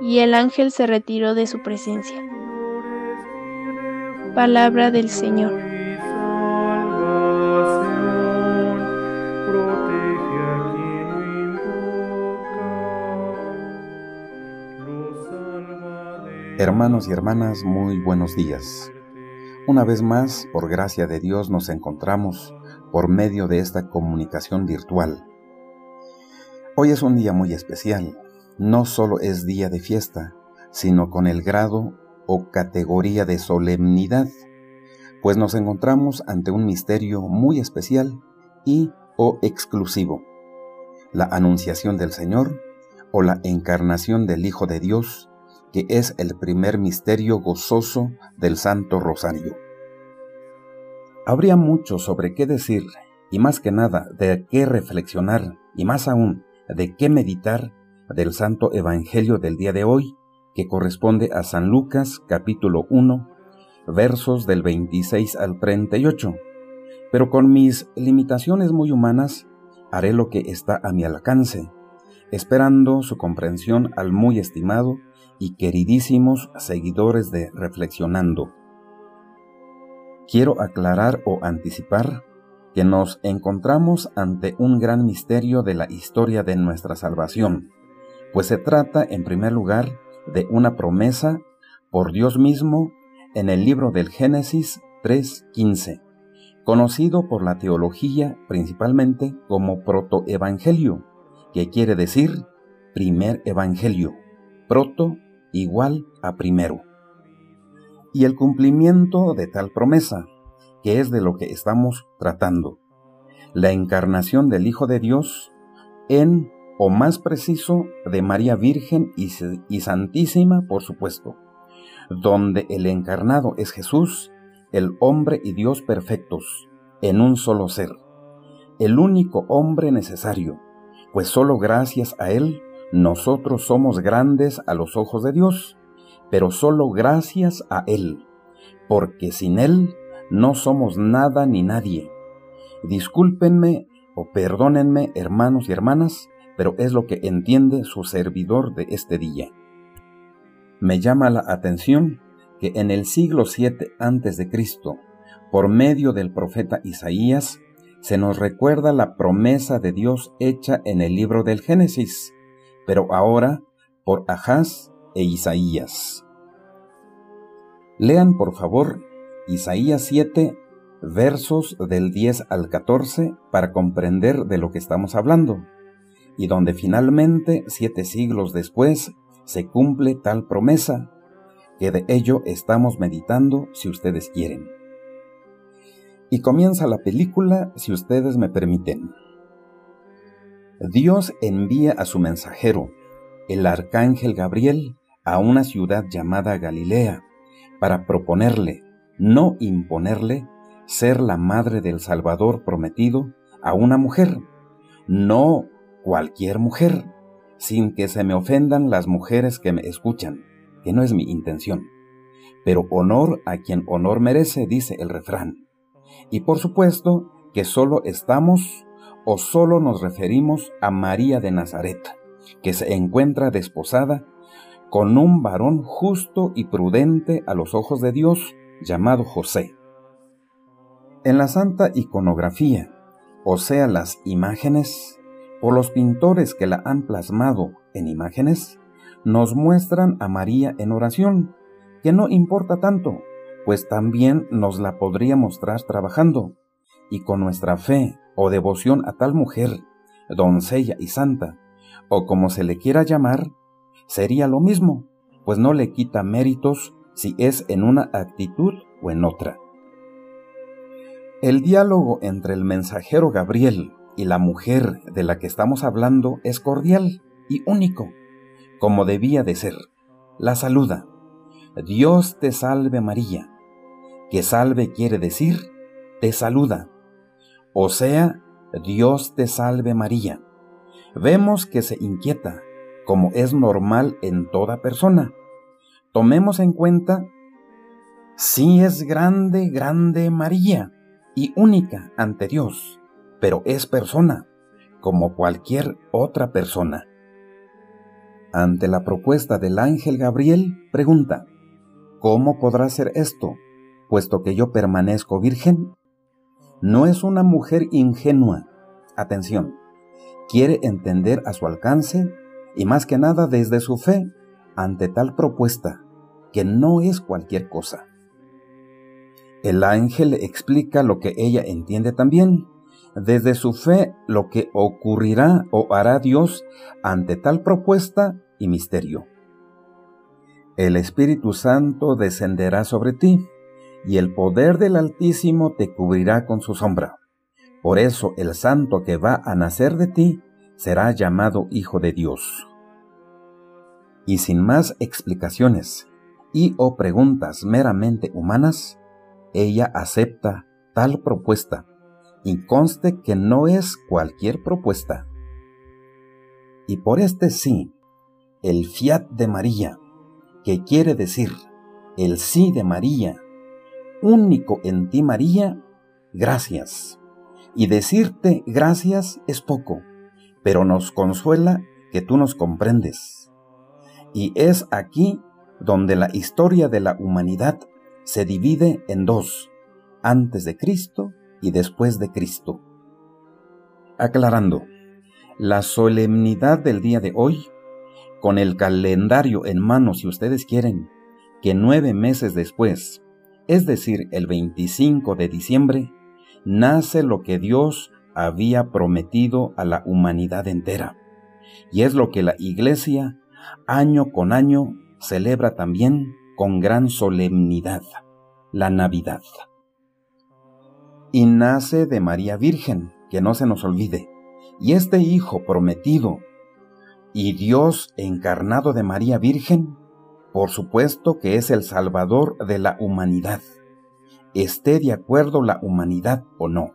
Y el ángel se retiró de su presencia. Palabra del Señor. Hermanos y hermanas, muy buenos días. Una vez más, por gracia de Dios, nos encontramos por medio de esta comunicación virtual Hoy es un día muy especial. No solo es día de fiesta, sino con el grado o categoría de solemnidad, pues nos encontramos ante un misterio muy especial y o exclusivo, la anunciación del Señor o la encarnación del Hijo de Dios, que es el primer misterio gozoso del Santo Rosario. Habría mucho sobre qué decir y más que nada de qué reflexionar y más aún de qué meditar del Santo Evangelio del día de hoy, que corresponde a San Lucas capítulo 1, versos del 26 al 38. Pero con mis limitaciones muy humanas, haré lo que está a mi alcance, esperando su comprensión al muy estimado y queridísimos seguidores de Reflexionando. Quiero aclarar o anticipar que nos encontramos ante un gran misterio de la historia de nuestra salvación, pues se trata en primer lugar de una promesa por Dios mismo en el libro del Génesis 3.15, conocido por la teología principalmente como protoevangelio, que quiere decir primer evangelio, proto igual a primero. Y el cumplimiento de tal promesa, que es de lo que estamos tratando. La encarnación del Hijo de Dios en, o más preciso, de María Virgen y, Santísima, por supuesto, donde el encarnado es Jesús, el hombre y Dios perfectos, en un solo ser, el único hombre necesario, pues solo gracias a Él nosotros somos grandes a los ojos de Dios, pero solo gracias a Él, porque sin Él no somos nada ni nadie. Discúlpenme o perdónenme, hermanos y hermanas, pero es lo que entiende su servidor de este día. Me llama la atención que en el siglo 7 a.C., por medio del profeta Isaías, se nos recuerda la promesa de Dios hecha en el libro del Génesis, pero ahora por Ahaz e Isaías. Lean por favor Isaías 7, versos del 10 al 14 para comprender de lo que estamos hablando, y donde finalmente, siete siglos después, se cumple tal promesa, que de ello estamos meditando si ustedes quieren. Y comienza la película si ustedes me permiten. Dios envía a su mensajero, el arcángel Gabriel, a una ciudad llamada Galilea, para proponerle, no imponerle, ser la madre del Salvador prometido a una mujer, no cualquier mujer, sin que se me ofendan las mujeres que me escuchan, que no es mi intención. Pero honor a quien honor merece, dice el refrán. Y por supuesto que solo estamos o solo nos referimos a María de Nazaret, que se encuentra desposada con un varón justo y prudente a los ojos de Dios, llamado José. En la santa iconografía, o sea, las imágenes, o los pintores que la han plasmado en imágenes, nos muestran a María en oración, que no importa tanto, pues también nos la podría mostrar trabajando, y con nuestra fe o devoción a tal mujer, doncella y santa, o como se le quiera llamar, sería lo mismo, pues no le quita méritos si es en una actitud o en otra. El diálogo entre el mensajero Gabriel y la mujer de la que estamos hablando es cordial y único, como debía de ser. La saluda. Dios te salve María, que salve quiere decir te saluda. O sea, Dios te salve María. Vemos que se inquieta, como es normal en toda persona. Tomemos en cuenta, sí es grande, grande María y única ante Dios pero es persona, como cualquier otra persona. Ante la propuesta del ángel Gabriel, pregunta, ¿cómo podrá ser esto, puesto que yo permanezco virgen? No es una mujer ingenua. Atención, quiere entender a su alcance y más que nada desde su fe ante tal propuesta, que no es cualquier cosa. El ángel explica lo que ella entiende también desde su fe lo que ocurrirá o hará Dios ante tal propuesta y misterio. El Espíritu Santo descenderá sobre ti, y el poder del Altísimo te cubrirá con su sombra. Por eso el santo que va a nacer de ti será llamado Hijo de Dios. Y sin más explicaciones y o preguntas meramente humanas, ella acepta tal propuesta y conste que no es cualquier propuesta. Y por este sí, el fiat de María, que quiere decir el sí de María, único en ti María, gracias. Y decirte gracias es poco, pero nos consuela que tú nos comprendes. Y es aquí donde la historia de la humanidad se divide en dos, antes de Cristo y después de Cristo. Aclarando, la solemnidad del día de hoy, con el calendario en mano si ustedes quieren, que nueve meses después, es decir, el 25 de diciembre, nace lo que Dios había prometido a la humanidad entera. Y es lo que la Iglesia, año con año, celebra también con gran solemnidad, la Navidad y nace de María Virgen, que no se nos olvide. Y este Hijo prometido y Dios encarnado de María Virgen, por supuesto que es el Salvador de la humanidad, esté de acuerdo la humanidad o no.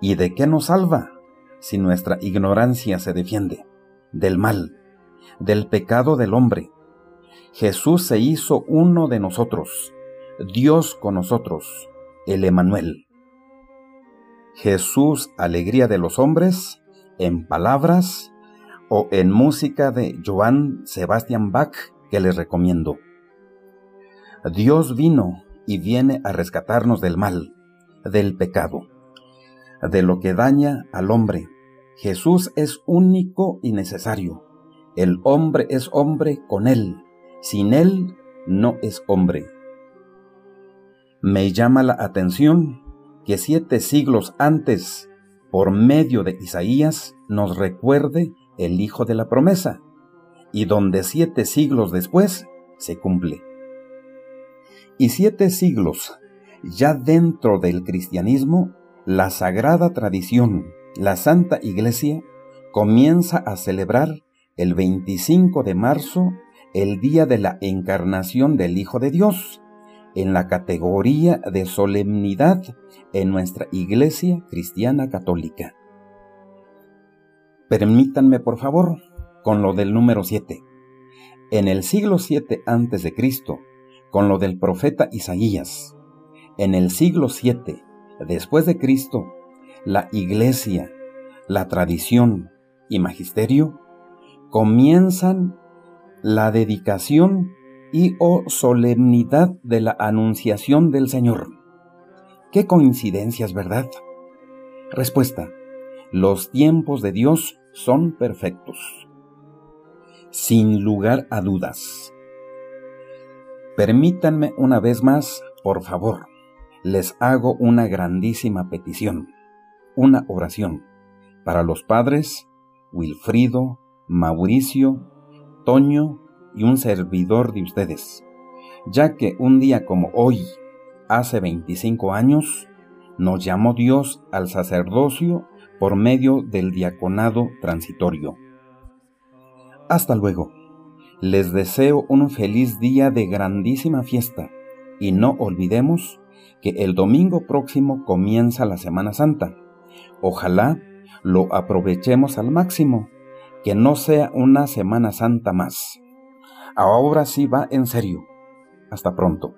¿Y de qué nos salva si nuestra ignorancia se defiende? Del mal, del pecado del hombre. Jesús se hizo uno de nosotros, Dios con nosotros, el Emanuel. Jesús, alegría de los hombres, en palabras o en música de Johann Sebastian Bach que les recomiendo. Dios vino y viene a rescatarnos del mal, del pecado, de lo que daña al hombre. Jesús es único y necesario. El hombre es hombre con él. Sin él no es hombre. Me llama la atención que siete siglos antes, por medio de Isaías, nos recuerde el Hijo de la promesa, y donde siete siglos después se cumple. Y siete siglos ya dentro del cristianismo, la sagrada tradición, la Santa Iglesia, comienza a celebrar el 25 de marzo el día de la encarnación del Hijo de Dios, en la categoría de solemnidad en nuestra Iglesia Cristiana Católica. Permítanme, por favor, con lo del número 7. En el siglo 7 a.C., con lo del profeta Isaías, en el siglo 7 después de Cristo, la Iglesia, la tradición y magisterio comienzan la dedicación y o solemnidad de la anunciación del Señor. Qué coincidencias, ¿verdad? Respuesta. Los tiempos de Dios son perfectos. Sin lugar a dudas. Permítanme una vez más, por favor, les hago una grandísima petición, una oración para los padres Wilfrido, Mauricio, Toño y un servidor de ustedes, ya que un día como hoy, hace 25 años, nos llamó Dios al sacerdocio por medio del diaconado transitorio. Hasta luego. Les deseo un feliz día de grandísima fiesta y no olvidemos que el domingo próximo comienza la Semana Santa. Ojalá lo aprovechemos al máximo, que no sea una Semana Santa más. Ahora sí va en serio. Hasta pronto.